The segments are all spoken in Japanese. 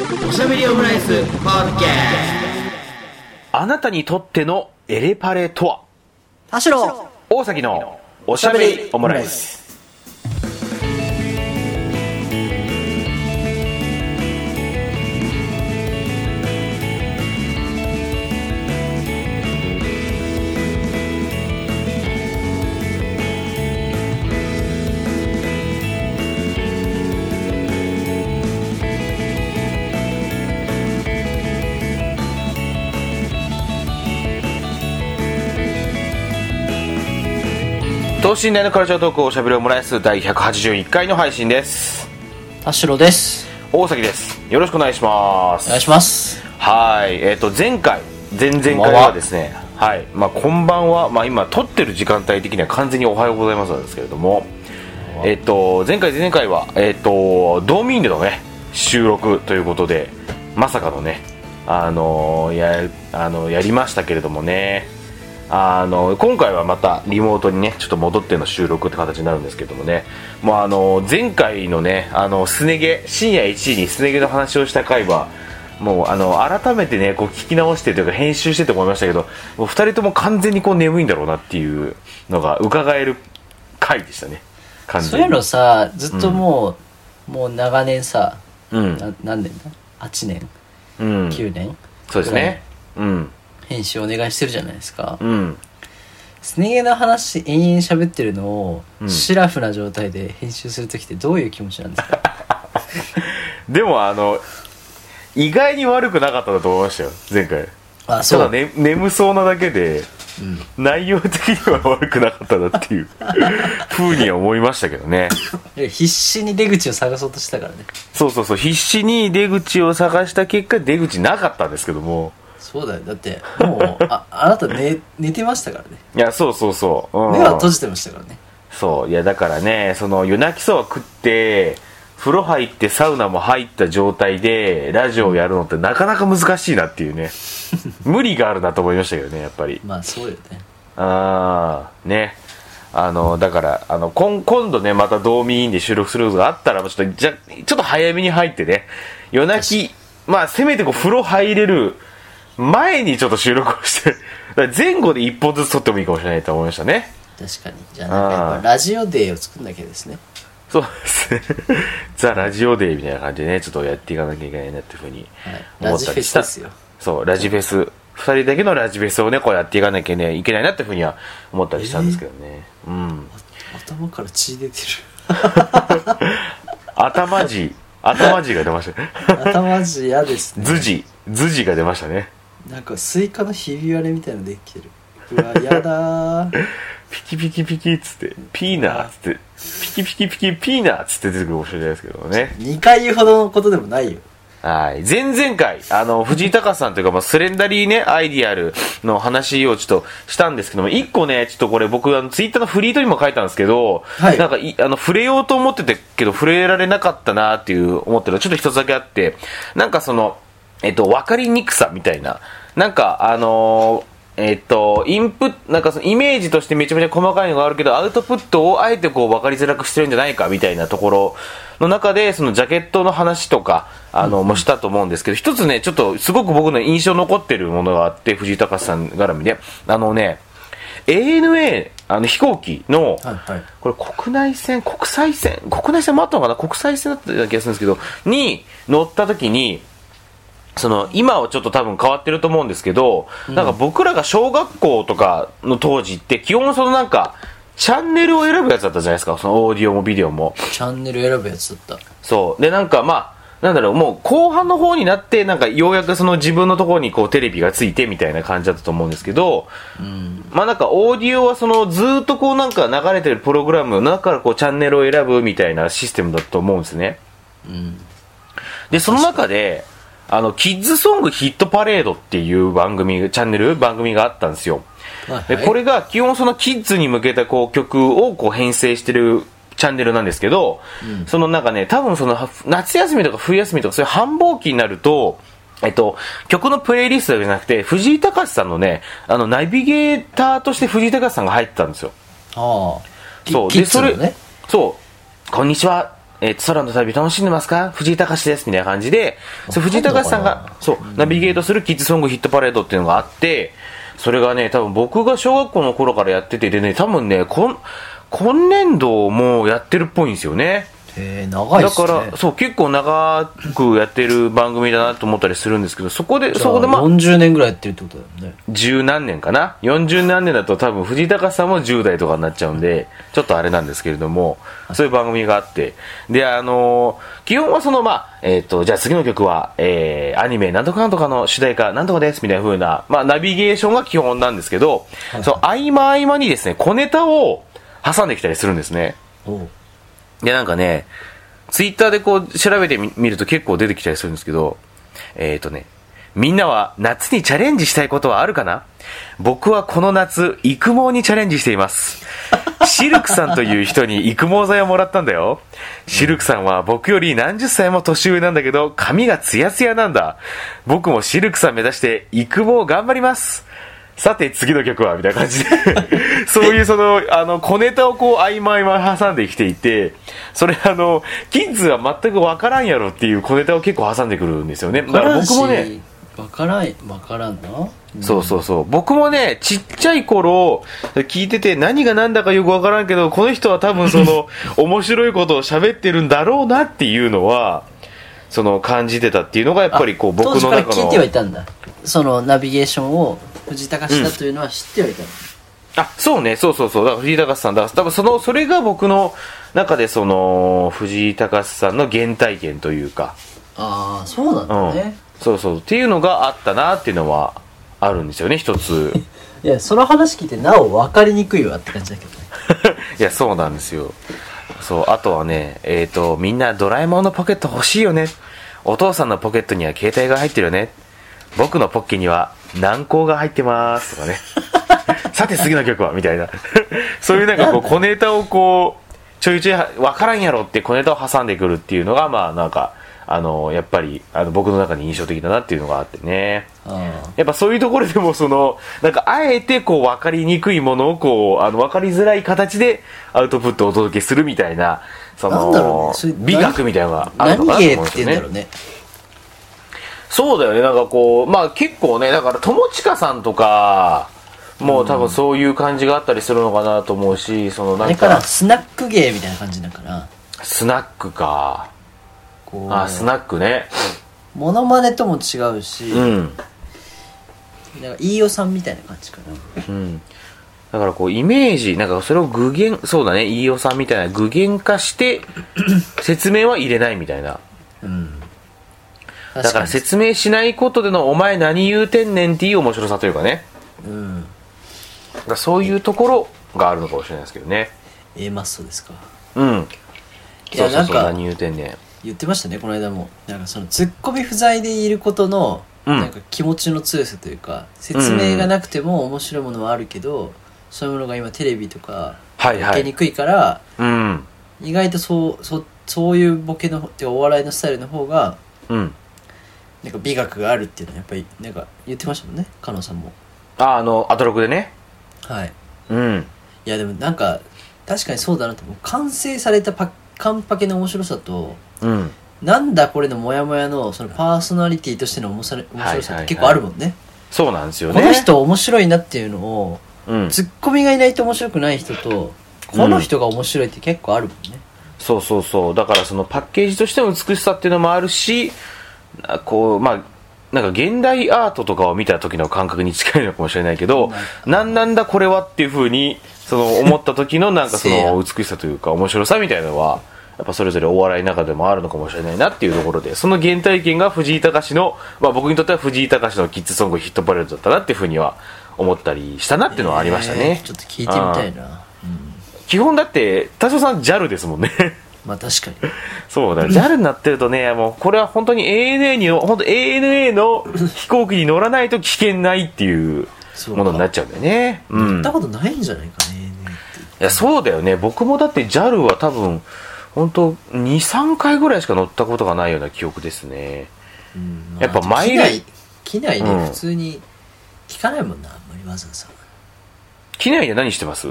おしゃべりオムライスポッドキ。ャあなたにとってのエレパレとは？田代。大崎のおしゃべりオムライス等身大のカルチャートークおしゃべりオムライス第181回の配信です。田代です。大崎です。よろしくお願いします。お願いします。はい。えっ、と前回前々回はですねは。い。まあこんばんは。まあ今撮ってる時間帯的には完全におはようございますなんですけれども。えっ、と前回前々回はえっ、とドーミーンでのね収録ということでまさかのねあのやあのやりましたけれどもねあの今回はまたリモートにねちょっと戻っての収録って形になるんですけどもね。もうあの前回のねあのすね毛深夜1時にすね毛の話をした回はもうあの改めてねこう聞き直してというか編集してて思いましたけどもう2人とも完全にこう眠いんだろうなっていうのが伺える回でしたね。完全に。そういうのさずっともう、もう長年さうん。な何年だ8年うん。9年？そうですね。うん編集お願いしてるじゃないですか。うん。すね毛の話延々喋ってるのを、うん。シラフな状態で編集する時ってどういう気持ちなんですか？でもあの意外に悪くなかったなと思いましたよ前回。ただ、あそう、ね、眠そうなだけでうん、内容的には悪くなかったなっていう ふうには思いましたけどね。いや必死に出口を探そうとしたからね。そうそうそう必死に出口を探した結果出口なかったんですけどもそうだよ。だってもうああなた寝寝てましたからね。いやそうそうそう、うん。目は閉じてましたからね。そう。いやだからねその夜泣きそば食って風呂入ってサウナも入った状態でラジオをやるのってなかなか難しいなっていうね。無理があるなと思いましたけどねやっぱり。まあそうよね。ああね。あのだからあの今今度ねまたドーミーインで収録することがあったらちょっとじゃちょっと早めに入ってね夜泣きまあせめてこう風呂入れる前にちょっと収録をして前後で一本ずつ撮ってもいいかもしれないと思いましたね。確かに。じゃあなんかやっぱラジオデーを作んなきゃですね。そうですね。ザ・ラジオデーみたいな感じでねちょっとやっていかなきゃいけないなっていうふうにはい。思ラジフったりした。ェスですよ。そうラジフェス。二人だけのラジフェスをねこうやっていかなきゃねいけないなっていうふうには思ったりしたんですけどね、うん。頭から血出て 頭痔頭痔が出ました頭痔嫌ですね。頭痔頭痔が出ましたね なんかスイカのひび割れみたいのできてる。うわやだー。ピキピキピキっつってピーナーっつって。ピキピキピキピーナーっつって出てくるかもしれないですけどね。2回言うほどのことでもないよ。はい。前々回あの藤井隆さんというか、まあ、 Slenderie ね ideal の話をちょっとしたんですけども一個ねちょっとこれ僕あのツイッターのフリートにも書いたんですけど、はい。なんかいあの触れようと思ってたけど触れられなかったなっていう思ってるのちょっと一つだけあってなんかそのえっと分かりにくさみたいな。なんかあのーえっと、インプなんかそのイメージとしてめちゃめちゃ細かいのがあるけど、アウトプットをあえてこう分かりづらくしてるんじゃないかみたいなところの中で、そのジャケットの話とか、あの、もしたと思うんですけど、一つね、ちょっとすごく僕の印象に残ってるものがあって、藤井隆さん絡みで、あのね、ANA、あの飛行機の、はいはい。これ国内線、国際線、国内線もあったのかな？国際線だったような気がするんですけど、に乗った時に、その今はちょっと多分変わってると思うんですけど、なんか僕らが小学校とかの当時って基本そのなんかチャンネルを選ぶやつだったじゃないですか。そのオーディオもビデオも。チャンネル選ぶやつだった。そう。でなんかまあなんだろうもう後半の方になってなんかようやくその自分のところにこうテレビがついてみたいな感じだったと思うんですけど、うん。まあなんかオーディオはそのずーっとこうなんか流れてるプログラムの中からこうチャンネルを選ぶみたいなシステムだと思うんですね。うん。でその中であのキッズソングヒットパレードっていう番組チャンネル番組があったんですよでこれが基本そのキッズに向けたこう曲をこう編成してるチャンネルなんですけど、そのなんかね多分そのは夏休みとか冬休みとかそういう繁忙期になるとえっと、曲のプレイリストじゃなくて、藤井隆さんのね、あの、ナビゲーターとして藤井隆さんが入ってたんですよ。ああキそう。キで、それそう。こんにちは。えーと空の旅楽しんでますか？藤井隆ですみたいな感じで、そう藤井隆さんが、そう、ナビゲートするキッズソングヒットパレードっていうのがあって、それがね、多分僕が小学校の頃からやってて、でね、多分ね、今、今年度もやってるっぽいんですよね。へえ長いっだから、そう、結構長くやってる番組だなと思ったりするんですけど、そこで、そこでまあ、40年ぐらいやってるってことだよね。十何年かな？40何年だと多分藤井隆さんも10代とかになっちゃうんでちょっとあれなんですけれどもそういう番組があって。であのー基本はそのまあえっ、とじゃあ次の曲は、えーアニメなんとかなんとかの主題歌なんとかですみたいな風なまあナビゲーションが基本なんですけど、その合間合間にですね小ネタを挟んできたりするんですね。おうで、なんかね、ツイッターでこう調べてみ見ると結構出てきたりするんですけど、えっ、とね、みんなは夏にチャレンジしたいことはあるかな？僕はこの夏、育毛にチャレンジしています。シルクさんという人に育毛剤をもらったんだよ。シルクさんは僕より何十歳も年上なんだけど、髪がツヤツヤなんだ。僕もシルクさん目指して育毛頑張ります。さて次の曲はみたいな感じで。そういうそのあの小ネタをこう合間合間挟んできていてそれあのキッズは全く分からんやろっていう小ネタを結構挟んでくるんですよね。だから僕もねわからんわからんなそうそうそう。僕もねちっちゃい頃聞いてて何が何だかよく分からんけどこの人は多分その 面白いことを喋ってるんだろうなっていうのはその感じてたっていうのがやっぱりこう僕の中から聞いてはいのたんだ。そのナビゲーションを藤井隆だというのは知ってはいたの、あそうね。そうそうそう。だから藤井隆さん。だから多分そのそれが僕の中でその藤井隆さんの原体験というか。ああそうなんだね、そうそう。っていうのがあったなっていうのはあるんですよね一つ。いやその話聞いてなお分かりにくいわって感じだけどね。いやそうなんですよ。そうあとはねえっ、とみんなドラえもんのポケット欲しいよね。お父さんのポケットには携帯が入ってるよね。僕のポッケには軟膏が入ってますとかね。さて次の曲はみたいな。そういうなんかこう小ネタをこうちょいちょい分からんやろって小ネタを挟んでくるっていうのがまあなんかあのやっぱりあの僕の中に印象的だなっていうのがあってね。あやっぱそういうところでもそのなんかあえてこう分かりにくいものをこうあの分かりづらい形でアウトプットをお届けするみたいなそのね。美学みたいなのがああるのかなと思うんですよねそうだよね。なんかこうまあ結構ねだから友近さんとかもう多分そういう感じがあったりするのかなと思うしそのなんあれからかスナック芸みたいな感じだから。スナックか。こう。あスナックね。モノマネとも違うし、うん。なんか飯尾さんみたいな感じかな。うん。だからこうイメージなんかそれを具現そうだね。飯尾さんみたいな具現化して 説明は入れないみたいな。うんだから説明しないことでのお前何言うてんねんっていう面白さというかね。うん。だそういうところがあるのかもしれないですけどね。A マッソですか。うん。いやなんか何言うてんねん。言ってましたねこの間も。なんかそのツッコミ不在でいることの、うん。なんか気持ちの強さというか説明がなくても面白いものはあるけど、そういうものが今テレビとかはいはい。受けにくいから、うん。意外とそうそそういうボケのお笑いのスタイルの方がうんなんか美学があるっていうのはやっぱりなんか言ってましたもんね。加納さんも。ああのアトロクでね。はい。うん。いやでもなんか確かにそうだなと思う。完成されたパカンパケの面白さとうん。なんだこれのモヤモヤのそのパーソナリティとしての面白面白さはいはいはい。って結構あるもんね、そうなんですよね。この人面白いなっていうのをうん。ツッコミがいないと面白くない人とこの人が面白いって結構あるもんね、そうそうそう。だからそのパッケージとしての美しさっていうのもあるしあこうまあなんか現代アートとかを見た時の感覚に近いのかもしれないけどなん。なんだこれはっていうふうにその思った時のなんかその美しさというか面白さみたいなのはやっぱそれぞれお笑いの中でもあるのかもしれないなっていうところでその原体験が藤井隆の、まあ、僕にとっては藤井隆のキッズソングヒットパレードだったなっていうふうには思ったりしたなっていうのはありましたね。えー、ちょっと聞いてみたいな、うん、基本だって多少さん JAL ですもんねまあ確かに。そうだ、JAL になってるとね、もうこれは本当に ANA に、本当 ANA の飛行機に乗らないと危険ないっていうものになっちゃうんだよね。うん。い行ったことないんじゃないかねって。や、そうだよね。僕もだって JAL は多分、本当2、3回ぐらいしか乗ったことがないような記憶ですね。うん。やっぱマイル機内機内でうん。普通に聞かないもんな、あんまりわざわざ機内で何してます？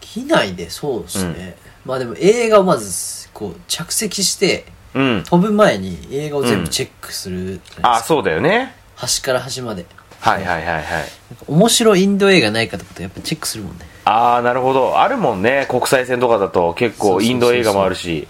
機内でそうですね、まあでも映画をまずこう着席してうん。飛ぶ前に映画を全部チェックするじゃないです。か、あそうだよね。端から端まで。はいはいはいはい。面白いインド映画ないかとかとやっぱチェックするもんね。ああなるほど。あるもんね。国際線とかだと結構そうそうそうそう。インド映画もあるし。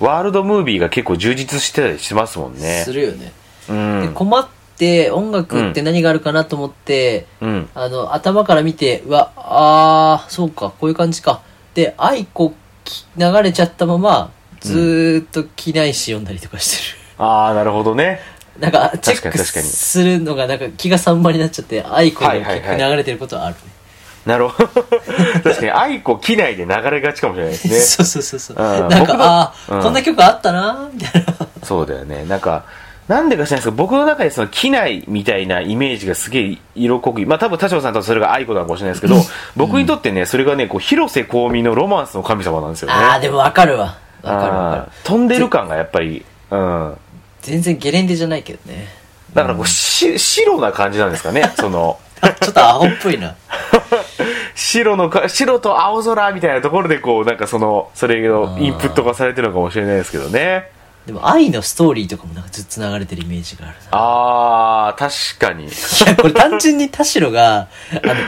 ワールドムービーが結構充実してたりしますもんね。するよね、うん。で困って音楽って何があるかなと思って、うん。あの頭から見てうわあーそうかこういう感じか。で愛子き流れちゃったままずーっと機内誌読んだりとかしてる、ああなるほどね。なんかチェックするのがなんか気が散漫になっちゃって愛子の曲はいはいはい。流れてることはあるね、なるほど。確かに愛子機内で流れがちかもしれないですね。そうそうそうそう。うん。なんかああ、うん。こんな曲あったなみたいな。そうだよね。なんかなんでか知らないですけど僕の中でその機内みたいなイメージがすげえ色濃くまあ多分田代さんとそれが愛子なのかもしれないですけど、僕にとってねそれがねこう広瀬香美のロマンスの神様なんですよね。ああでもわかるわわかるわかる。飛んでる感がやっぱりうん。全然ゲレンデじゃないけどね。だからこうし白な感じなんですかね その。あちょっとアホっぽいな。白のか白と青空みたいなところでこうなんかそのそれのインプットがされてるのかもしれないですけどね。でも愛のストーリーとかもなんかずっと流れてるイメージがあるな。あー確かに。いや、これ単純に田代が、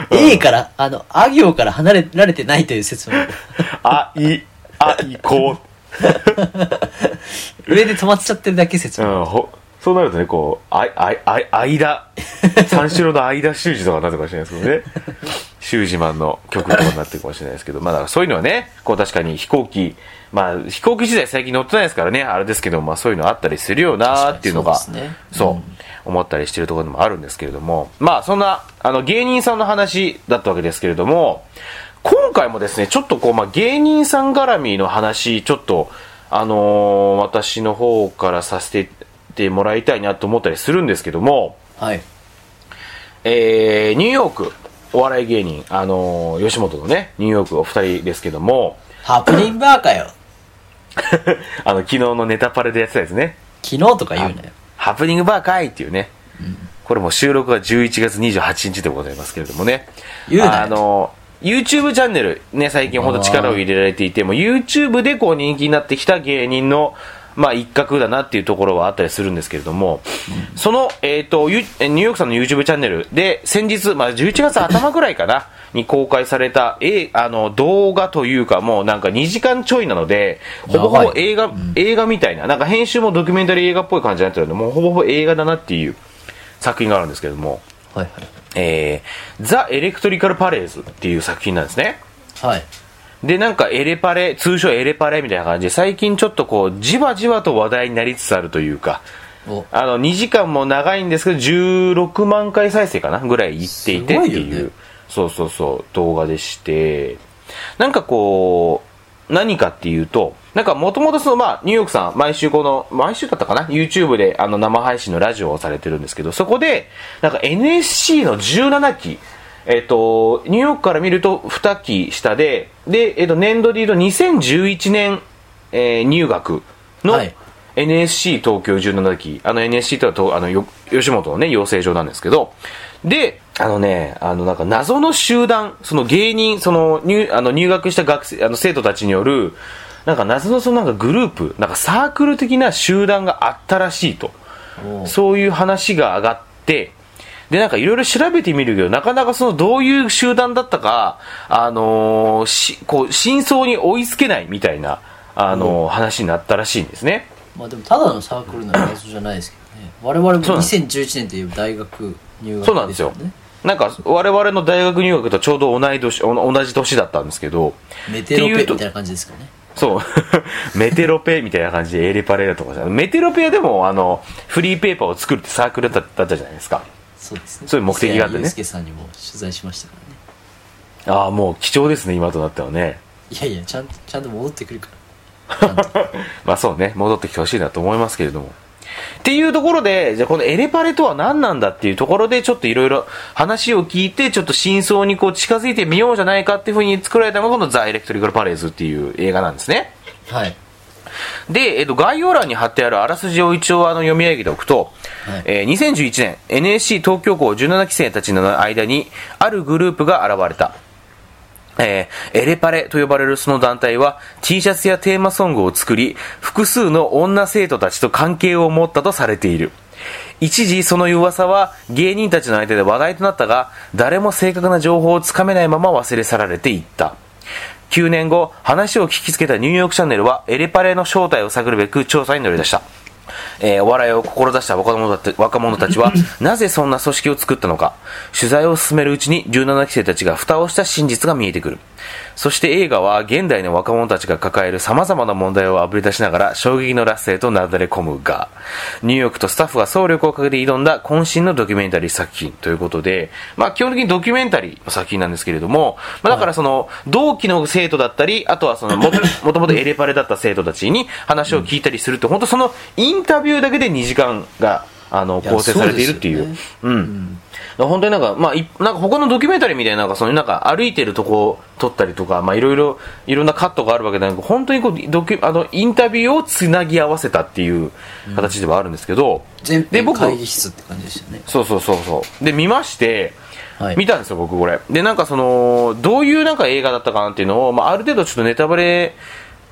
あの、A から、あの、あ行から離れられてないという説もある。あいあいこ 上で止まっちゃってるだけ説う、ん、ほそうなるとねこうあいあいあい間。三四郎の間修二とかになってるかもしれないですけどね。修二マンの曲とかになってるかもしれないですけど。まあだからそういうのはねこう確かに飛行機。まあ飛行機時代最近乗ってないですからねあれですけどまあそういうのあったりするよなっていうのがそうね。そう、うん。思ったりしてるところでもあるんですけれども。まあそんなあの芸人さんの話だったわけですけれども今回もですねちょっとこう、まあ、芸人さん絡みの話ちょっとあのー私の方からさせてもらいたいなと思ったりするんですけどもはい。えーニューヨークお笑い芸人あのー吉本のねニューヨークお二人ですけどもハプニンバーかよ。あの昨日のネタパレでやってたやつね昨日とか言うなよ。ハプニングバーかいっていうね、これも収録が11月28日でございますけれどもね言うなよあの YouTube チャンネルね最近ほんと力を入れられていてもう YouTube でこう人気になってきた芸人のまあ一角だなっていうところはあったりするんですけれども、その、えっ、と、ゆニューヨークさんの YouTube チャンネルで先日、まあ11月頭ぐらいかな、に公開された、えあの、動画というかもうなんか2時間ちょいなので、ほぼほぼ映画、映画みたいな、なんか編集もドキュメンタリー映画っぽい感じになってるので、もうほぼほぼ映画だなっていう作品があるんですけれども、はいえー、ザ・エレクトリカル・パレーズっていう作品なんですね。はい。はい。で、なんかエレパレ、通称エレパレみたいな感じで、最近ちょっとこう、じわじわと話題になりつつあるというか、お、あの、2時間も長いんですけど、16万回再生かなぐらいいっていてっていう、ねそうそうそう、動画でして、なんかこう、何かっていうと、なんかもともとその、まあ、ニューヨークさん、毎週この、毎週だったかな ?YouTube であの生配信のラジオをされてるんですけど、そこで、なんか NSC の17期、えっ、と、ニューヨークから見ると2期下で、で、えっ、と、年度で言うと2011年、えー入学の、はい NSC 東京17期、あの NSC とはとあのよ吉本のね、養成所なんですけど、で、あのね、あのなんか謎の集団、その芸人、その入あの入学した学生、あの生徒たちによる、なんか謎のそのなんかグループ、なんかサークル的な集団があったらしいと。おそういう話が上がって、で、なんかいろいろ調べてみるけど、なかなかそのどういう集団だったか、あのーし、こう、真相に追いつけないみたいな、あのー話になったらしいんですね。まあでもただのサークルなら謎じゃないですけどね。我々もそうなんです2011年という大学入学そうなんですよね。なんか、我々の大学入学とちょうど同い年、お同じ年だったんですけど、メテロペみたいな感じですかね。そう、メテロペみたいな感じでエレパレだとかさ、メテロペはでも、あの、フリーペーパーを作るってサークルだったじゃないですか。そうですね。そういう目的があってね介さんにも取材しましたからね。ああ、もう貴重ですね、今となってはね。いやいや、ちゃんと、ちゃんと戻ってくるから。まあそうね、戻ってきてほしいなと思いますけれども。っていうところで、じゃあこのエレパレとは何なんだっていうところで、ちょっといろいろ話を聞いて、ちょっと真相にこう近づいてみようじゃないかっていうふうに作られたのがこのザ・エレクトリカル・パレーズっていう映画なんですね。はい。で、えっと、概要欄に貼ってあるあらすじを一応あの読み上げておくと、はいえー2011年 NSC 東京校17期生たちの間にあるグループが現れた。えーエレパレと呼ばれるその団体は T シャツやテーマソングを作り、複数の女生徒たちと関係を持ったとされている。一時その噂は芸人たちの間で話題となったが、誰も正確な情報をつかめないまま忘れ去られていった。9年後、話を聞きつけたニューヨークチャンネルはエレパレの正体を探るべく調査に乗り出した。えーお笑いを志した若者たち若者たちは、なぜそんな組織を作ったのか。取材を進めるうちに17期生たちが蓋をした真実が見えてくる。そして映画は現代の若者たちが抱える様々な問題をあぶり出しながら衝撃のラッセへとなだれ込むが、ニューヨークとスタッフが総力をかけて挑んだ渾身のドキュメンタリー作品ということで、まあ基本的にドキュメンタリーの作品なんですけれども、まあだからその同期の生徒だったり、あとはそのもともともとエレパレだった生徒たちに話を聞いたりすると、本当そのインタビューだけで2時間が、あの、構成されているっていう。そうですうん。だから本当になんか、まあ、いなんか他のドキュメンタリーみたいな、なんかそのなんか歩いてるとこ撮ったりとか、まあいろいろ、いろんなカットがあるわけでなく、本当にこう、ドキュ、あの、インタビューをつなぎ合わせたっていう形ではあるんですけど、全で、僕、編会議室って感じでしたね。そうそうそうそう。で、見まして、はい。見たんですよ、僕これ。で、なんかその、どういうなんか映画だったかなっていうのを、まあある程度ちょっとネタバレ、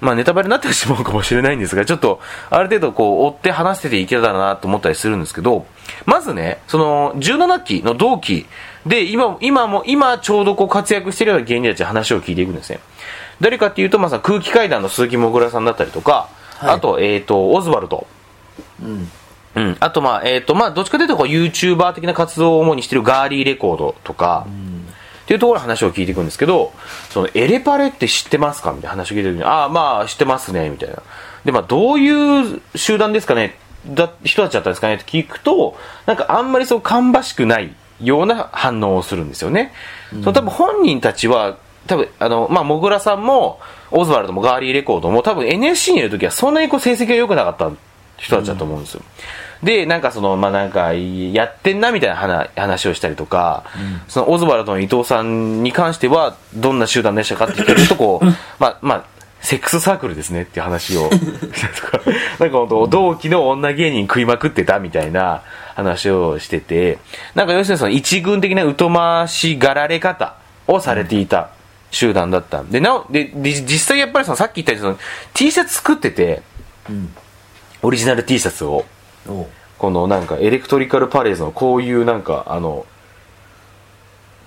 まあネタバレになってしまうかもしれないんですが、ちょっと、ある程度こう、追って話してていけたらなと思ったりするんですけど、まずね、その、17期の同期で、今、今も、今ちょうどこう活躍してるような芸人たちに話を聞いていくんですね。誰かっていうと、まあさ、空気階段の鈴木もぐらさんだったりとか、はいあと、えっ、と、オズワルド。うん。うん。あと、まあ、えっ、と、まあ、どっちかというと、こう、YouTuber 的な活動を主にしてるガーリーレコードとか、っていうところで話を聞いていくんですけど、その、エレパレって知ってますか？みたいな話を聞いてる時に、ああ、まあ、知ってますね、みたいな。で、まあ、どういう集団ですかね？だ、人たちだったんですかね？って聞くと、なんかあんまりそう、芳しくないような反応をするんですよね。その多分本人たちは、多分、あの、まあ、もぐらさんも、オズワルドもガーリーレコードも、多分 NSC にいる時はそんなにこう成績が良くなかった人たちだと思うんですよ。で、なんかその、まあ、なんか、やってんなみたいな話話をしたりとか、そのオズワルドの伊藤さんに関しては、どんな集団でしたかって聞くと、こう、まあ、まあ、セックスサークルですねっていう話をしたりとか、なんか本当、同期の女芸人食いまくってたみたいな話をしてて、なんか要するにその一軍的な疎ましがられ方をされていた集団だった。で、なお、で、で実際やっぱりそのさっき言ったようにその T シャツ作ってて、うん。オリジナル T シャツを、このなんかエレクトリカルパレーズのこういうなんかあの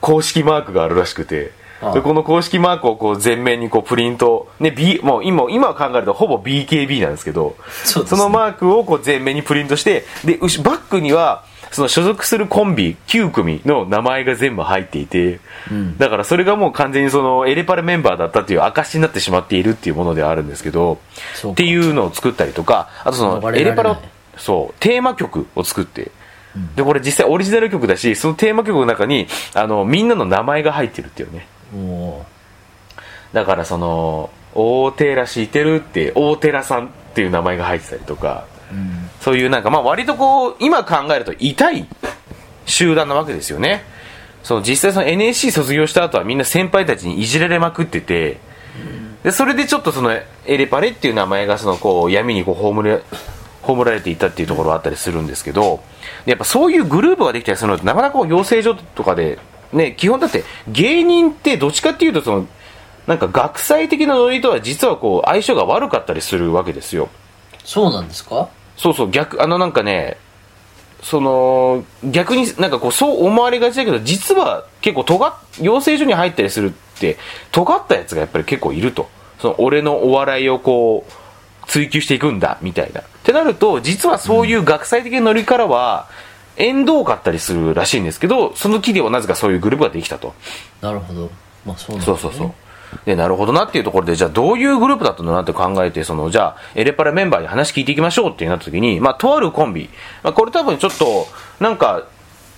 公式マークがあるらしくてでこの公式マークをこう全面にこうプリントね B もう今今考えるとほぼ BKB なんですけどそね。のマークをこう全面にプリントしてでバックにはその所属するコンビ9組の名前が全部入っていて、うん。だからそれがもう完全にそのエレパレメンバーだったっていう証になってしまっているっていうものではあるんですけどっていうのを作ったりとかあとそのエレパレをそうテーマ曲を作って、でこれ実際オリジナル曲だしそのテーマ曲の中にあのみんなの名前が入ってるっていうね。だからその大寺知ってるって大寺さんっていう名前が入ってたりとかうん。そういうなんかまあ割とこう今考えると痛い集団なわけですよね。その実際その NSC 卒業した後はみんな先輩たちにいじられまくっててでそれでちょっとそのエレパレっていう名前がそのこう闇にこう葬れ葬られていったっていうところはあったりするんですけどでやっぱそういうグループができたりするのってなかなか養成所とかでね基本だって芸人ってどっちかっていうとそのなんか学祭的なノリとは実はこう相性が悪かったりするわけですよそうなんですか？そうそう、逆、あのなんかね、その、逆になんかこう、そう思われがちだけど、実は結構尖っ、養成所に入ったりするって、尖ったやつがやっぱり結構いると。その、俺のお笑いをこう、追求していくんだ、みたいな。ってなると、実はそういう学祭的なノリからは、縁遠かったりするらしいんですけど、その木ではなぜかそういうグループができたと。なるほど。まあそうなんだ、ね。そうそうそう。で、なるほどなっていうところで、じゃあどういうグループだったのかなって考えて、その、じゃあ、エレパラメンバーに話聞いていきましょうってなった時に、まあ、とあるコンビ。まあ、これ多分ちょっと、なんか、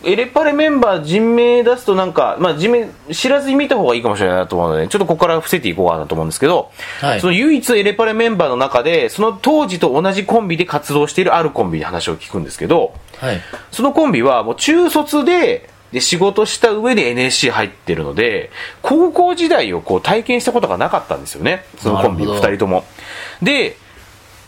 エレパレメンバー人名出すとなんか、まあ、人名知らずに見た方がいいかもしれないなと思うので、ちょっとここから伏せていこうかなと思うんですけど、はいその唯一エレパレメンバーの中で、その当時と同じコンビで活動しているあるコンビに話を聞くんですけど、はい。そのコンビはもう中卒で、で仕事した上で NSC 入ってるので、高校時代をこう体験したことがなかったんですよね。そのコンビ二なるほど人とも。で、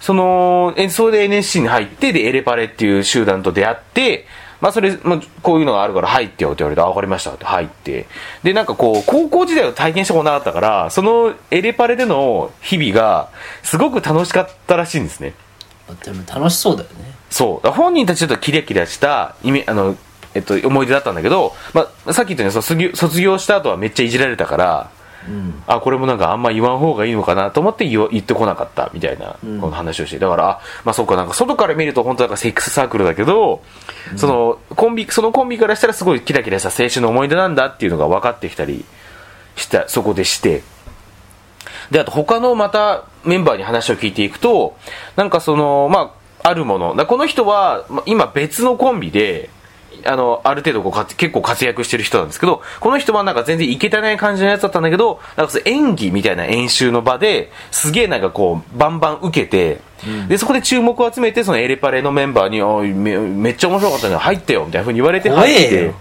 その、演奏で NSC に入って、で、エレパレっていう集団と出会って、まあそれ、まあ、こういうのがあるから入ってよって言われて、あ、わかりましたって入って。で、なんかこう、高校時代を体験したことなかったから、そのエレパレでの日々が、すごく楽しかったらしいんですね。でも楽しそうだよね。そう。本人たちちょっとキラキラした、意味、あの、えっと、思い出だったんだけど、まあ、さっき言ったように卒業した後はめっちゃいじられたから、うん。あ、これもなんかあんま言わん方がいいのかなと思って言ってこなかったみたいな、うんこの話をして。だから、あまあそうか、なんか外から見ると本当なんかセックスサークルだけど、そのコンビ、そのコンビからしたらすごいキラキラした青春の思い出なんだっていうのが分かってきたりした、そこでして。で、あと他のまたメンバーに話を聞いていくと、なんかその、まあ、あるもの。だこの人は、まあ今別のコンビで、あの、ある程度こうか結構活躍してる人なんですけど、この人はなんか全然いけてない感じのやつだったんだけど、なんかその演技みたいな演習の場で、すげえなんかこう、バンバン受けて、で、そこで注目を集めて、そのエレパレのメンバーに、おいめめっちゃ面白かったね、入ってよ、みたいな風に言われて怖入って。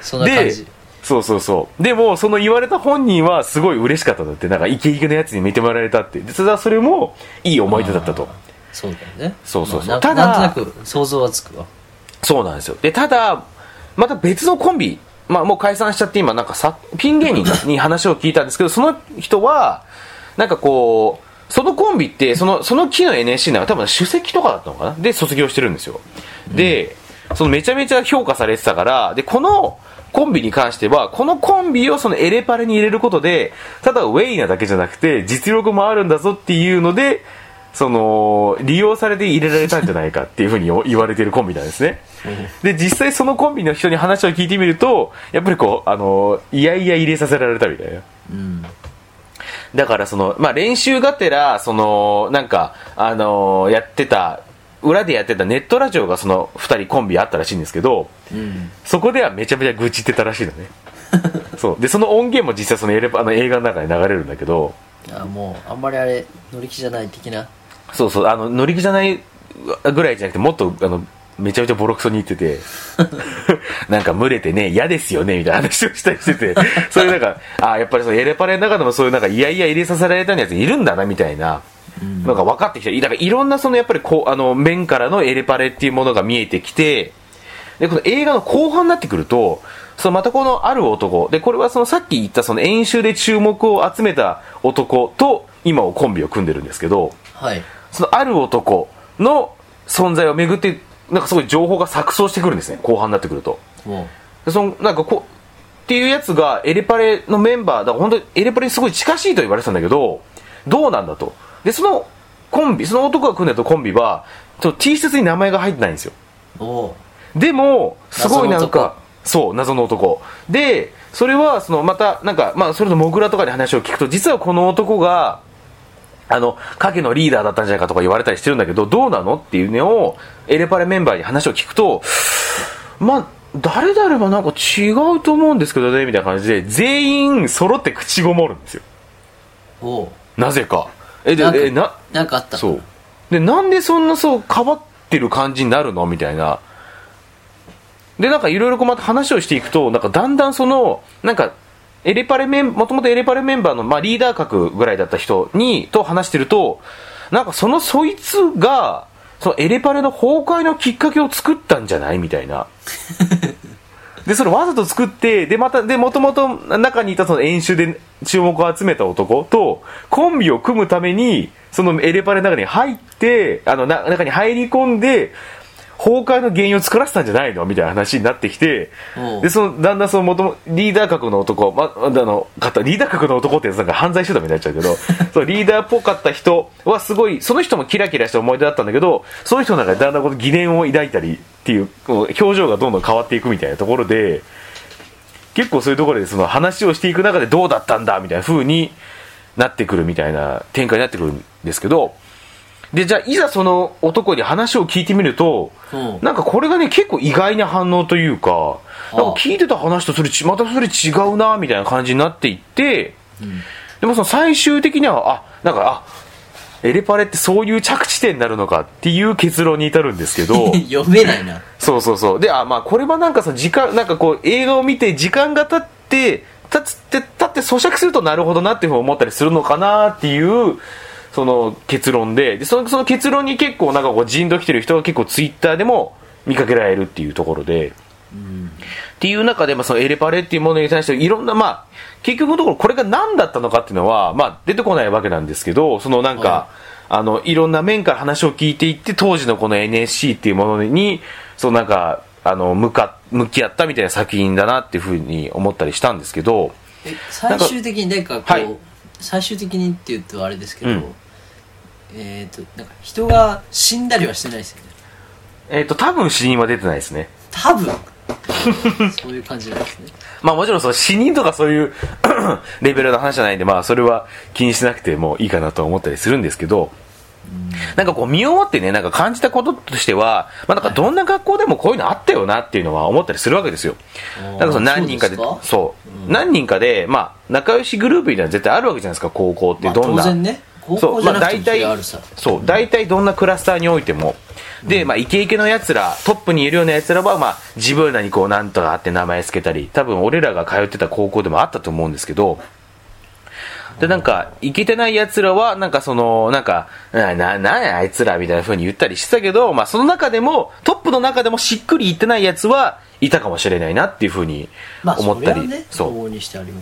そんな感でじ。、そうそうそう。でも、その言われた本人はすごい嬉しかったんだって、なんかイケイケのやつに見てもらえたって。で、それはそれもいい思い出だったと。そうだよね。そうそうそうまあなただなんとなく想像はつくわ。そうなんですよ。で、ただ、また別のコンビ、まあもう解散しちゃって今なんかさ、ピン芸人 に話を聞いたんですけど、その人は、なんかこう、そのコンビって、その、その期の NSC なんか多分首席とかだったのかな？で、卒業してるんですよ。で、そのめちゃめちゃ評価されてたから、で、このコンビに関しては、このコンビをそのエレパレに入れることで、ただウェイなだけじゃなくて、実力もあるんだぞっていうので、その、利用されて入れられたんじゃないかっていうふうに言われてるコンビなんですね。で、実際そのコンビの人に話を聞いてみると、やっぱりこう、あの、いやいや入れさせられたみたいな。うん。だからその、まあ、練習がてら、その、なんか、あのやってた、裏でやってたネットラジオがその二人コンビあったらしいんですけど、うん。そこではめちゃめちゃ愚痴ってたらしいのね。そう。で、その音源も実際そのエレあの映画の中に流れるんだけど、あもう、あんまりあれ、乗り気じゃない的な。そうそう、あの、乗り気じゃないぐらいじゃなくて、もっと、あの、めちゃめちゃボロクソに言ってて、なんか群れてね、嫌ですよね、みたいな話をしたりしてて、そういうなんか、あやっぱりそのエレパレの中でもそういうなんか、いやいや入れさせられたやついるんだな、みたいな、なんか分かってきた。だからいろんなそのやっぱりこう、あの、面からのエレパレっていうものが見えてきて、で、この映画の後半になってくると、そのまたこのある男、で、これはそのさっき言ったその演習で注目を集めた男と、今をコンビを組んでるんですけど、はい。そのある男の存在をめぐって、なんかすごい情報が錯綜してくるんですね、後半になってくると。もでそのなんかこう、っていうやつがエレパレのメンバー、だから本当にエレパレにすごい近しいと言われてたんだけど、どうなんだと。で、そのコンビ、その男が組んでたコンビは、ちょっと T シャツに名前が入ってないんですよ。でも、すごいなんか、そう、謎の男。で、それは、その、また、なんか、まあ、それとモグラとかで話を聞くと、実はこの男が、あの、影のリーダーだったんじゃないかとか言われたりしてるんだけど、どうなのっていうのを、エレパレメンバーに話を聞くと、まあ、誰々はなんか違うと思うんですけどね、みたいな感じで、全員揃って口ごもるんですよ。おうなぜか。え、で、なえ、な、なんかあったの？そう。で、なんでそんなそう変わってる感じになるの？みたいな。で、なんかいろいろこうまた話をしていくと、なんかだんだんその、なんか、エレパレメン、もともとエレパレメンバーの、まあリーダー格ぐらいだった人に、と話してると、なんかそのそいつが、そのエレパレの崩壊のきっかけを作ったんじゃないみたいな。で、それわざと作って、で、また、で、もともと中にいたその演習で注目を集めた男と、コンビを組むために、そのエレパレの中に入って、あの、な中に入り込んで、崩壊の原因を作らせたんじゃないの？みたいな話になってきてで、その、だんだんその元々、リーダー格の男、ま、あの、方、リーダー格の男ってなんか犯罪集団みたいになっちゃうけど、そう、リーダーっぽかった人はすごい、その人もキラキラした思い出だったんだけど、その人の中でだんだんこの疑念を抱いたりっていう表情がどんどん変わっていくみたいなところで、結構そういうところでその話をしていく中でどうだったんだ？みたいな風になってくるみたいな展開になってくるんですけど、で、じゃあいざその男に話を聞いてみると、うんなんかこれがね、結構意外な反応というか、なんか聞いてた話とそれち、またそれ違うな、みたいな感じになっていって、でもその最終的には、あ、なんか、あ、エレパレってそういう着地点になるのかっていう結論に至るんですけど、読めないな。そうそうそう。で、あ、まあこれはなんかその時間、なんかこう映画を見て時間が経って、経つって、経って咀嚼するとなるほどなっていうふうに思ったりするのかなっていう、その結論で、でそのその結論に結構なんかこう人と来てる人が結構ツイッターでも見かけられるっていうところで、っていう中で、まあ、そのエレパレっていうものに対していろんな、まあ、結局のところこれが何だったのかっていうのは、まあ、出てこないわけなんですけど、そのなんか、はあの、いろんな面から話を聞いていって、当時のこの NSC っていうものに、そうなんか、あの、向か、向き合ったみたいな作品だなっていうふうに思ったりしたんですけど、え最終的になんかこう、はい。最終的にって言うとあれですけど、うんえっ、となんか人が死んだりはしてないですよね。えっ、と、多分死因は出てないですね。多分？そういう感じなんですね。まあもちろんその死人とかそういう レベルの話じゃないんで、まあそれは気にしなくてもいいかなと思ったりするんですけど、なんかこう見終わってね、なんか感じたこととしては、まあなんかどんな学校でもこういうのあったよなっていうのは思ったりするわけですよ。なんかその何人かで、そう何人かで、まあ仲良しグループみたいなの絶対あるわけじゃないですか、高校ってまあどんな。当然ね。高そう、まあ大体そう、大体どんなクラスターにおいても。で、まあイケイケの奴ら、トップにいるような奴らは、まあ自分らにこうなんとかあって名前つけたり、多分俺らが通ってた高校でもあったと思うんですけど、で、なんか、いけてない奴らは、なんかその、なんか、な、な、なんやあいつらみたいな風に言ったりしてたけど、まあその中でも、トップの中でもしっくりいってない奴はいたかもしれないなっていう風にまあ思ったり、それはねそう。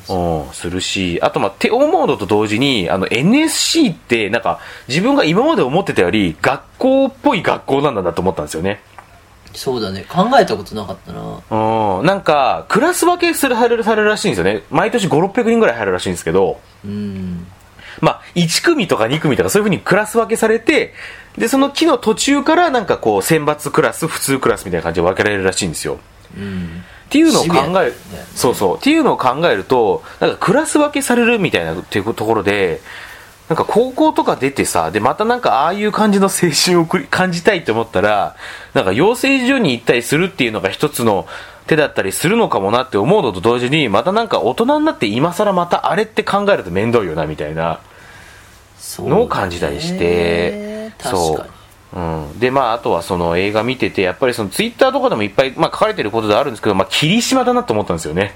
すうん、するし、あと、まあ、って思うのと同時に、あの、NSC って、なんか、自分が今まで思ってたより、学校っぽい学校なんだなと思ったんですよね。そうだね。考えたことなかったな。うん、なんか、クラス分けする、される、されるらしいんですよね。毎年5、600人ぐらい入るらしいんですけど、うん。まあ、1組とか2組とかそういう風にクラス分けされて、で、その木の途中からなんかこう、選抜クラス、普通クラスみたいな感じで分けられるらしいんですよ。うんっていうのを考える。そうそう。っていうのを考えると、なんかクラス分けされるみたいなっていうところで、なんか高校とか出てさ、で、またなんかああいう感じの青春を感じたいと思ったら、なんか養成所に行ったりするっていうのが一つの手だったりするのかもなって思うのと同時に、またなんか大人になって今更またあれって考えると面倒いよなみたいな。のを感じたりして。確かにうん、で、まあ、あとはその映画見てて、やっぱりそのツイッターとかでもいっぱい、まあ、書かれてることではあるんですけど、まあ、霧島だなと思ったんですよね。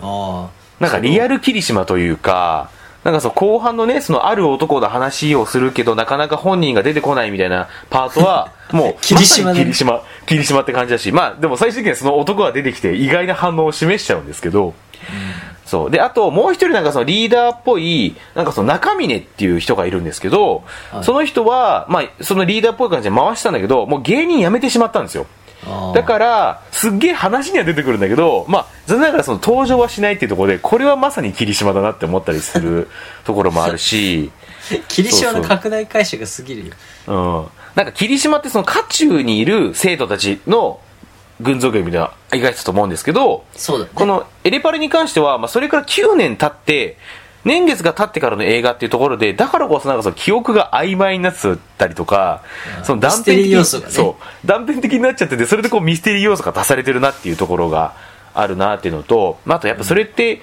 ああなんかリアル霧島というか、なんかその後半のね、そのある男の話をするけど、なかなか本人が出てこないみたいなパートは、もう、霧島霧島、霧島って感じだし、まあ、でも最終的にはその男が出てきて意外な反応を示しちゃうんですけど、そう。で、あと、もう一人なんかそのリーダーっぽい、なんかその中峰っていう人がいるんですけど、はいその人は、まあ、そのリーダーっぽい感じで回してたんだけど、もう芸人辞めてしまったんですよ。だから、すっげえ話には出てくるんだけど、まあ、残念ながらその登場はしないっていうところで、これはまさに霧島だなって思ったりする ところもあるし、霧島の拡大解釈が過ぎるようん。なんか霧島ってその渦中にいる生徒たちの群像劇みたいな描いてたと思うんですけど、ね。このエレパレに関しては、まあ、それから9年経って、年月が経ってからの映画っていうところで、だからこそなんかその記憶が曖昧になったりとか、その断片的ね。そう、断片的になっちゃってて、それでこうミステリー要素が足されてるなっていうところがあるなっていうのと、まあ、あとやっぱそれって、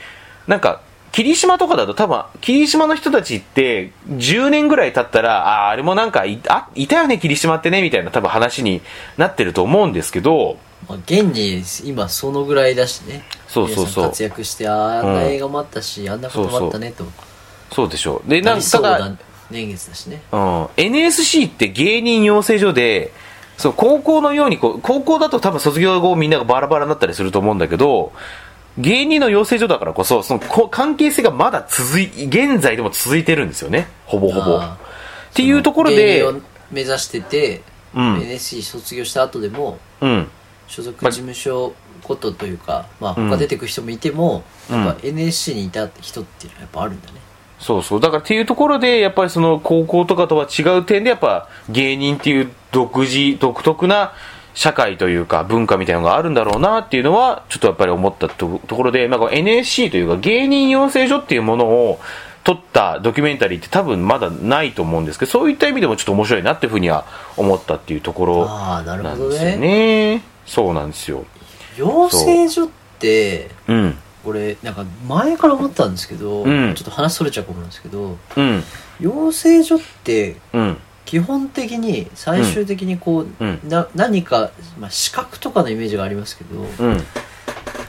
なんか、霧島とかだと多分、霧島の人たちって、10年ぐらい経ったら、ああ、あれもなんかい、あ、いたよね、霧島ってね、みたいな多分話になってると思うんですけど、まあ、現に今そのぐらいだしね。そうそうそう。活躍してあんな映画もあったし、あんなこともあったねと。そうでしょう。で、ななんか、ただ、年月だしね。うん、NSC って芸人養成所で、そう高校のようにこう、高校だと多分卒業後みんながバラバラになったりすると思うんだけど、芸人の養成所だからこそ、そのこ関係性がまだ続い、現在でも続いてるんですよね、ほぼほぼ。あっていうところで芸、人を目指してて、うん。NSC 卒業した後でもうん、所属事務所ごとというか、まあうん。他出てく人もいても、うん。やっぱ NSC にいた人っていうのはやっぱあるんだね。そうそう。だからっていうところで、やっぱりその高校とかとは違う点で、やっぱ芸人っていう独自、独特な社会というか文化みたいなのがあるんだろうなっていうのは、ちょっとやっぱり思ったとところで、なん。か NSC というか芸人養成所っていうものを撮ったドキュメンタリーって多分まだないと思うんですけど、そういった意味でもちょっと面白いなっていうふうには思ったっていうところああなるなほどんですよねね。そうなんですよ。養成所ってうん。俺なんか前から思ったんですけど、うんちょっと話それちゃうかもなんですけどうん。養成所ってうん。基本的に最終的にこう、うんな何か、まあ、資格とかのイメージがありますけどうん。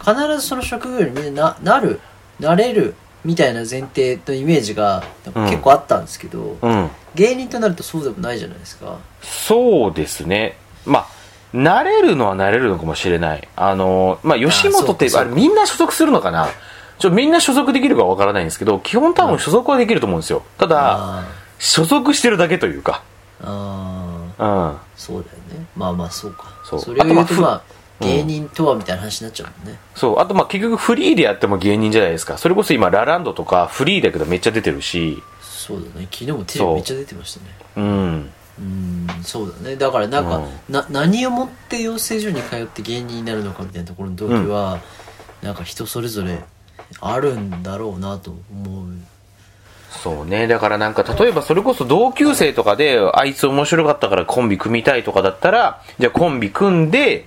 必ずその職業にみんなななるなれるみたいな前提のイメージがうん結構あったんですけど、うん。芸人となるとそうでもないじゃないですかそうですね。まあ、慣れるのは慣れるのかもしれない。あのまあ吉本ってあれみんな所属するのか。なちょみんな所属できるかわからないんですけど基本多分所属はできると思うんですよ。ただあ所属してるだけというか。ーあー。うん。そうだよね。まあまあそうか。そう。れを言うとまあまあ芸人とはみたいな話になっちゃうもんね、そう。あとまあ結局フリーでやっても芸人じゃないですか。それこそ今ラランドとかフリーだけどめっちゃ出てるし。そうだね。昨日もテレビめっちゃ出てましたね。うんうんそうだね。だからなんか、うん。な何をもって養成所に通って芸人になるのかみたいなところの動機は、なんか人それぞれあるんだろうなと思う。そうね。だからなんか例えばそれこそ同級生とかであいつ面白かったからコンビ組みたいとかだったらじゃあコンビ組んで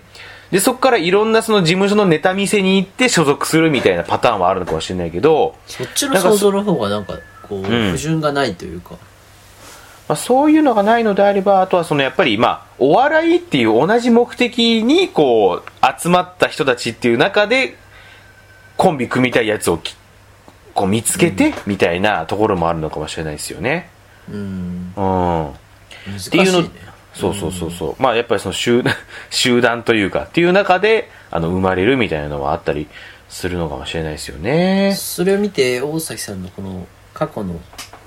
でそこからいろんなその事務所のネタ見せに行って所属するみたいなパターンはあるのかもしれないけど、そっちの想像の方がなんかこう、ん。不純がないというかまあ、そういうのがないのであればあとはそのやっぱりまあお笑いっていう同じ目的にこう集まった人たちっていう中でコンビ組みたいやつをきこう見つけてみたいなところもあるのかもしれないですよね。うん。うん。っていうのねそうそうそうそう、まあやっぱりその集 集団というかっていう中であの生まれるみたいなのはあったりするのかもしれないですよね。それを見て大崎さんのこの過去の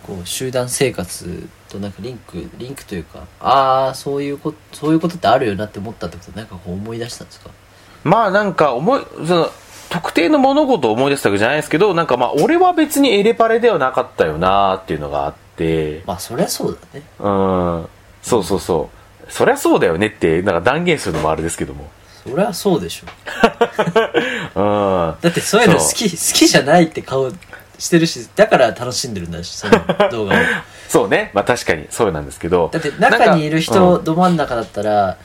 こう集団生活となんかリンクリンクというかああそういうことそういうことってあるよなって思ったってことなんかこう思い出したんですか？まあなんか思いその特定の物事を思い出したわけじゃないですけどなんかまあ俺は別にエレパレではなかったよなっていうのがあって。まあそりゃそうだね。うん。そうそうそう。そりゃそうだよねってなんか断言するのもあれですけども。そりゃそうでしょ。うん。だってそういうの好そき好きじゃないって顔してるしだから楽しんでるんだしその動画を そうね。まあ確かに。そうなんですけど。だって中にいる人ど真ん中だったら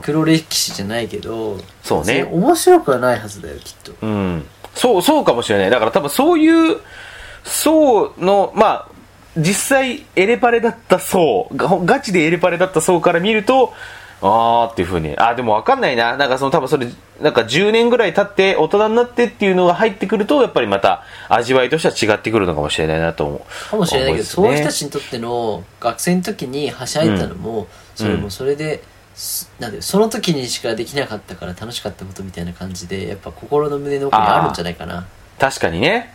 黒歴史じゃないけどそうね。面白くはないはずだよきっと。うん、そうそうかもしれない。だから多分そういう層のまあ実際エレパレだった層がガチでエレパレだった層から見るとあーっていうふうに。あでも分かんないな。なんかその多分それなんか10年ぐらい経って大人になってっていうのが入ってくるとやっぱりまた味わいとしては違ってくるのかもしれないなと思う。かもしれないけど、ねそういう人たちにとっての学生の時にはしゃいだのも、それもそれで、すなんでその時にしかできなかったから楽しかったことみたいな感じでやっぱ心の胸の奥にあるんじゃないかな。確かにね。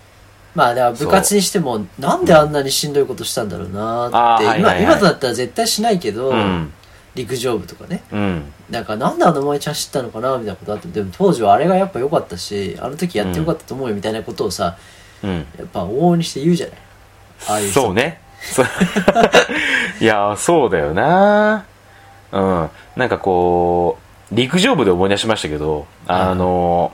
まあだから部活にしてもなんであんなにしんどいことしたんだろうなって、今今となったら絶対しないけど、うん陸上部とかね。うん。なんかなんであの前ち走ったのかなみたいなことあってでも当時はあれがやっぱ良かったしあの時やってよかったと思うよみたいなことをさ、うん。やっぱ往々にして言うじゃない。ああいう人そうね。いやそうだよな。うん。なんかこう陸上部で思い出しましたけどあの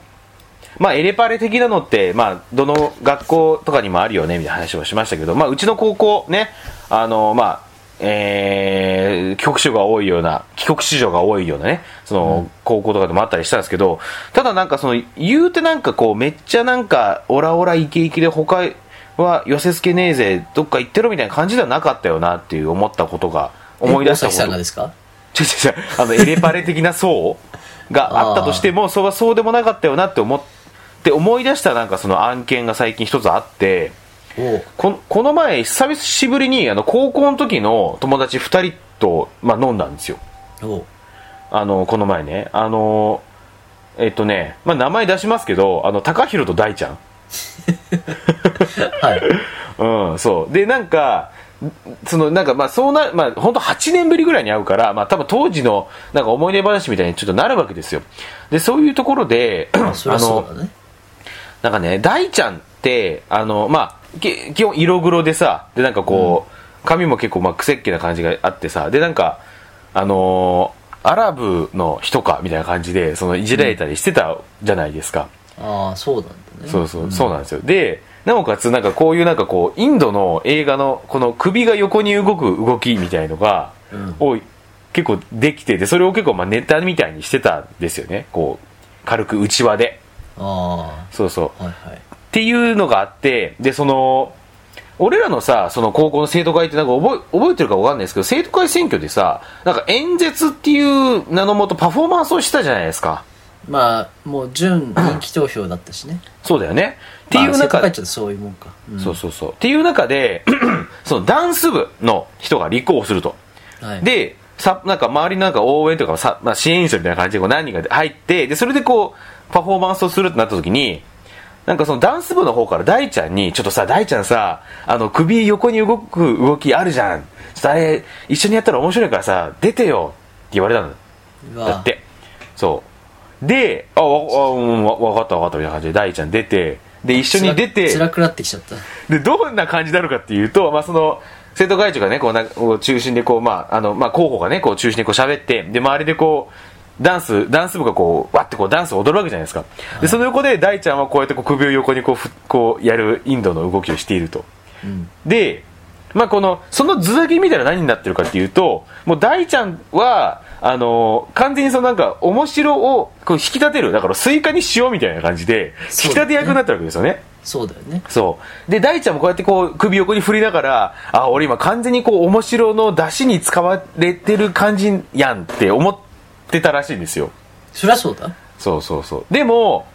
まあエレパレ的なのってまあどの学校とかにもあるよねみたいな話をしましたけどまあうちの高校ねあのまあえー、帰国子女が多いような、帰国子女が多いようなね、その、高校とかでもあったりしたんですけど、ただなんかその、言うてなんかこう、めっちゃなんか、オラオライケイケで他は寄せ付けねえぜ、どっか行ってろみたいな感じではなかったよなっていう思ったことが、思い出したこと。さんが。ですか？違う違う。あのエレパレ的な層があったとしてもそれはそうでもなかったよなって思って思い出したなんかその案件が最近一つあってここの前久しぶりにあの高校の時の友達2人と、まあ、飲んだんですよ。あのこの前ね。あのえっとね、まあ、名前出しますけどあの高弘と大ちゃん。はい。うん、そう。で、なんか、その、なんか、まあ、そうな、まあ、本当8年ぶりぐらいに会うから、まあ、多分当時の、なんか思い出話みたいにちょっとなるわけですよ。で、そういうところで、あそりゃそうだね。なんかね、大ちゃんあの、まあ、け基本色黒でさ、で、なんかこう、髪も結構、まあ、癖っ気な感じがあってさ、で、なんか、あのーアラブの人か、みたいな感じで、その、いじられたりしてたじゃないですか。ああそうなんだねそうそう、そうなんですよ。で、なおかつ、なんかこういうなんかこう、インドの映画の、この首が横に動く動きみたいのが、うんを結構できてて、それを結構まあネタみたいにしてたんですよね。こう、軽く内輪で。あそうそう。あはいはいっていうのがあって、で、その、俺らのさ、その高校の生徒会ってなんか覚え覚えてるかわかんないですけど、生徒会選挙でさ、なんか演説っていう名のもとパフォーマンスをしたじゃないですか。まあもう準人気投票だったしねそうだよね。っていうまあ中で生徒会長ってそういうもんか、うんそうそうそう。っていう中で、そのダンス部の人が立候補すると。はい、で、さ、なんか周りのなんか応援とかさ、まあ、支援者みたいな感じでこう何人か入って、で、それでこう、パフォーマンスをするってなった時に、なんかそのダンス部の方から大ちゃんに、ちょっとさ、大ちゃんさ、あの、首横に動く動きあるじゃん。ちょっとあれ、一緒にやったら面白いからさ、出てよって言われたの。だって。そう。で、あ、わ、あうんわわかったわかったみたいな感じで大ちゃん出て、で、一緒に出て、辛くなってきちゃったで、どんな感じになるかっていうと、まあ、その、生徒会長がね、こうな、こう中心でこう、まあ、あの、まあ、候補がね、こう中心でこう喋って、で、周りでこう、ダンス、ダンス部がこう、わってこうダンスを踊るわけじゃないですか。で、その横で大ちゃんはこうやってこう首を横にこうふ、こうやるインドの動きをしていると。うんで、まあ、この、その図だけ見たら何になってるかっていうと、もう大ちゃんは、あの完全にそのなんか、面白をこう引き立てる。だから、スイカに塩みたいな感じで、引き立て役になってるわけですよね。そうだよねそう。で、大ちゃんもこうやってこう、首横に振りながら、あ、俺今完全にこう、面白の出汁に使われてる感じやんって思ってたらしいんですよ。そりゃそうだそうそうそう。でも、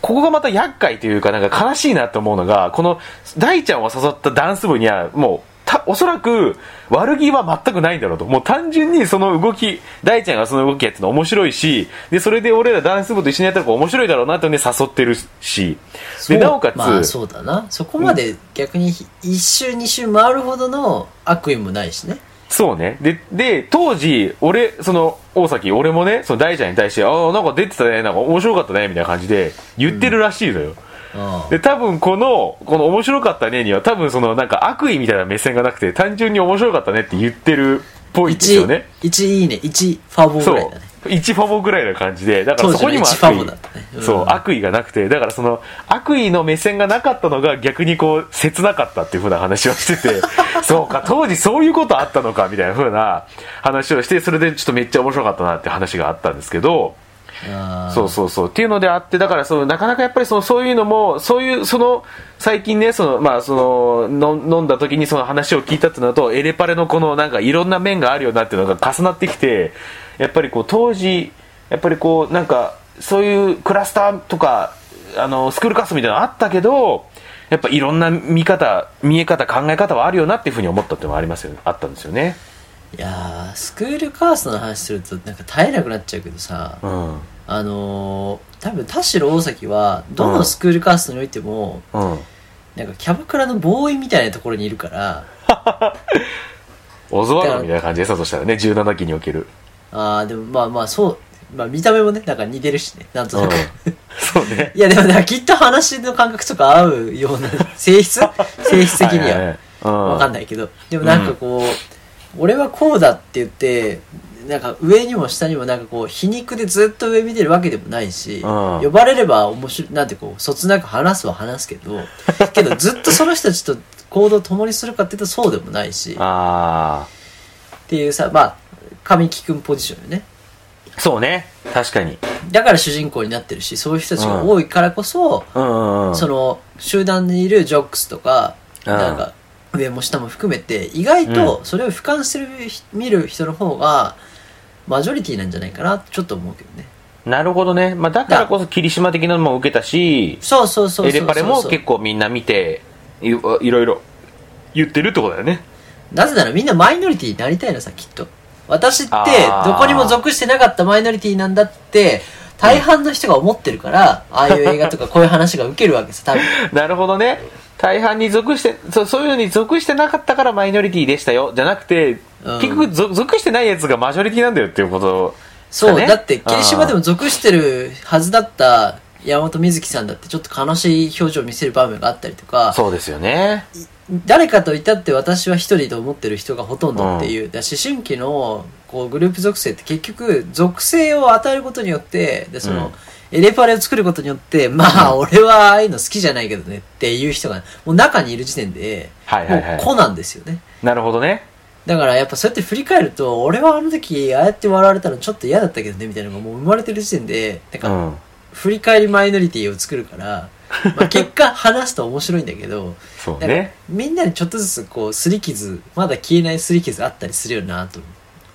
ここがまた厄介というか、なんか悲しいなと思うのが、この、大ちゃんを誘ったダンス部には、もう、た、おそらく、悪気は全くないんだろうと。もう単純にその動き、大ちゃんがその動きやってるの面白いし、で、それで俺らダンス部と一緒にやったら面白いだろうなってんで誘ってるし、で、なおかつ、まあそうだなそこまで逆に一周二周回るほどの悪意もないしねそうね。で、で、当時、俺、その、大崎、俺もね、その大ちゃんに対して、ああ、なんか出てたね、なんか面白かったね、みたいな感じで言ってるらしいのよ。ああで、多分この、この面白かったねには、多分その、なんか悪意みたいな目線がなくて、単純に面白かったねって言ってるっぽいんですよね。1いいね1ファボぐそうらいだね。1ファボぐらいな感じで、だからそこにも1ファボ悪意ね。うん。そう、悪意がなくて、だからその、悪意の目線がなかったのが逆にこう、切なかったっていう風な話をしてて、そうか、当時そういうことあったのか、みたいな風な話をして、それでちょっとめっちゃ面白かったなって話があったんですけど、そうそうそう。っていうのであって、だからその、なかなかやっぱりその、そういうのも、そういう、その、最近ね、その、まあ、その、の飲んだ時にその話を聞いたっていうのと、エレパレのこの、なんかいろんな面があるよなっていうのが重なってきて、やっぱりこう、当時、やっぱりこう、なんか、そういうクラスターとか、あの、スクールカスみたいなのあったけど、やっぱいろんな見方、見え方、考え方はあるよなっていうふうに思ったっていうのがありますよ、あったんですよね。いやースクールカーストの話するとなんか耐えなくなっちゃうけどさ、うん。あのー、多分田代大崎はどのスクールカーストにおいても、うん。なんかキャバクラのボーイみたいなところにいるから オズワルドみたいな感じでさ、そしたらね、17期における。ああでもまあまあそうまあ見た目もねなんか似てるしねなんとなく、そうね。いやでもきっと話の感覚とか合うような性質？性質的には。わかんないけど。でもなんかこう、俺はこうだって言ってなんか上にも下にもなんかこう皮肉でずっと上見てるわけでもないし、うん。呼ばれれば面白いなんてこうそつなく話すは話すけど けどずっとその人たちと行動を共にするかっていうとそうでもないし。っあていうさまあ神木君ポジションよねあ、そうね。確かに。だから主人公になってるしそういう人たちが多いからこそ、うん。その集団にいるジョックスとか、うんなんか上も下も含めて意外とそれを俯瞰してる見る人の方がマジョリティなんじゃないかなってちょっと思うけどねなるほどね。まあ、だからこそ霧島的なのも受けたし、そうそうそうエレパレも結構みんな見て、いいろいろ言ってるってことだよね。なぜならみんなマイノリティになりたいのさきっと私ってどこにも属してなかったマイノリティなんだって大半の人が思ってるから、ああいう映画とかこういう話が受けるわけさ多分。なるほどね。大半に属してそう、そういうのに属してなかったからマイノリティでしたよ。じゃなくて、うん。結局属属してないやつがマジョリティなんだよっていうことそう、ね。だって霧島でも属してるはずだった山本美月さんだってちょっと悲しい表情を見せる場面があったりとかそうですよね。誰かといたって私は一人と思ってる人がほとんどっていう、だから思春期のこうグループ属性って結局属性を与えることによってでその、うん。エレパレを作ることによってまあ、俺はああいうの好きじゃないけどねっていう人がもう中にいる時点で、はいはいはい。もう子なんですよね。なるほどね。だからやっぱそうやって振り返ると俺はあの時ああやって笑われたのちょっと嫌だったけどねみたいなのがもう生まれてる時点でなんか、うん。振り返りマイノリティを作るから、まあ、結果話すと面白いんだけどそうね。みんなにちょっとずつこう擦り傷まだ消えない擦り傷あったりするよなと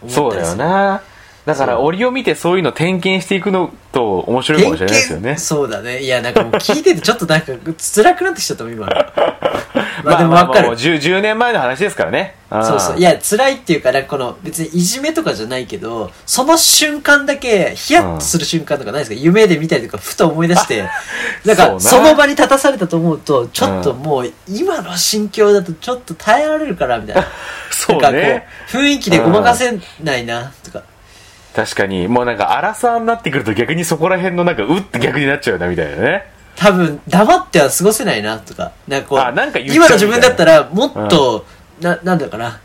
思そうだよったりするな。だから、折を見てそういうの点検していくのと面白いかもしれないですよね。そうだねいやなんかもう聞いててちょっとなんか辛くなってきちゃったもん今の まあでもわかるもう 10, 10年前の話ですからね。そうそう。いや、や、辛いっていうか、なこの、別にいじめとかじゃないけど、その瞬間だけ、ヒヤッとする瞬間とかないですか、夢で見たりとか、ふと思い出して、なんか、その場に立たされたと思うと、ちょっともう、今の心境だとちょっと耐えられるから、みたいな。そうなんかこね。う、雰囲気でごまかせないな、とか。確かに、もうなんか、荒さになってくると逆にそこら辺のなんか、うって逆になっちゃうな、みたいなね。多分、黙っては過ごせないな、とか。なんかこう、あなんか言っちゃう今の自分だったら、もっと、な、なんだかな、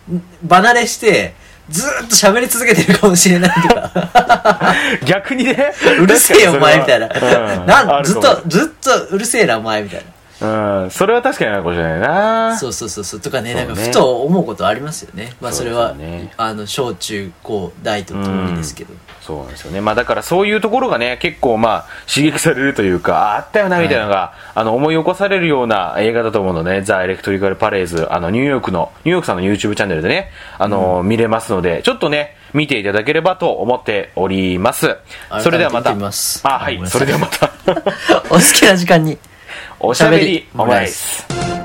離れして、ずーっと喋り続けてるかもしれないとか。逆にね。うるせえよ、お前、みたいな。うんなん、ずっと、ずっとうるせえな、お前、みたいな。うん、それは確かにあるかもしれないな。そうそうそうそう。とかね、ねなんか、ふと思うことありますよね。まあ、それは、ねあの、小中高大とともにですけど。そうなんですよね。まあだからそういうところがね、結構まあ刺激されるというか、ああったよなみたいなのが、あの思い起こされるような映画だと思うので、ザ・エレクトリカル・パレーズ、あのニューヨークの、ニューヨークさんの YouTube チャンネルでね、あの、見れますので、ちょっとね、見ていただければと思っております。それではまた。あ、はいそれではまた。お好きな時間に。おしゃべりオムライス。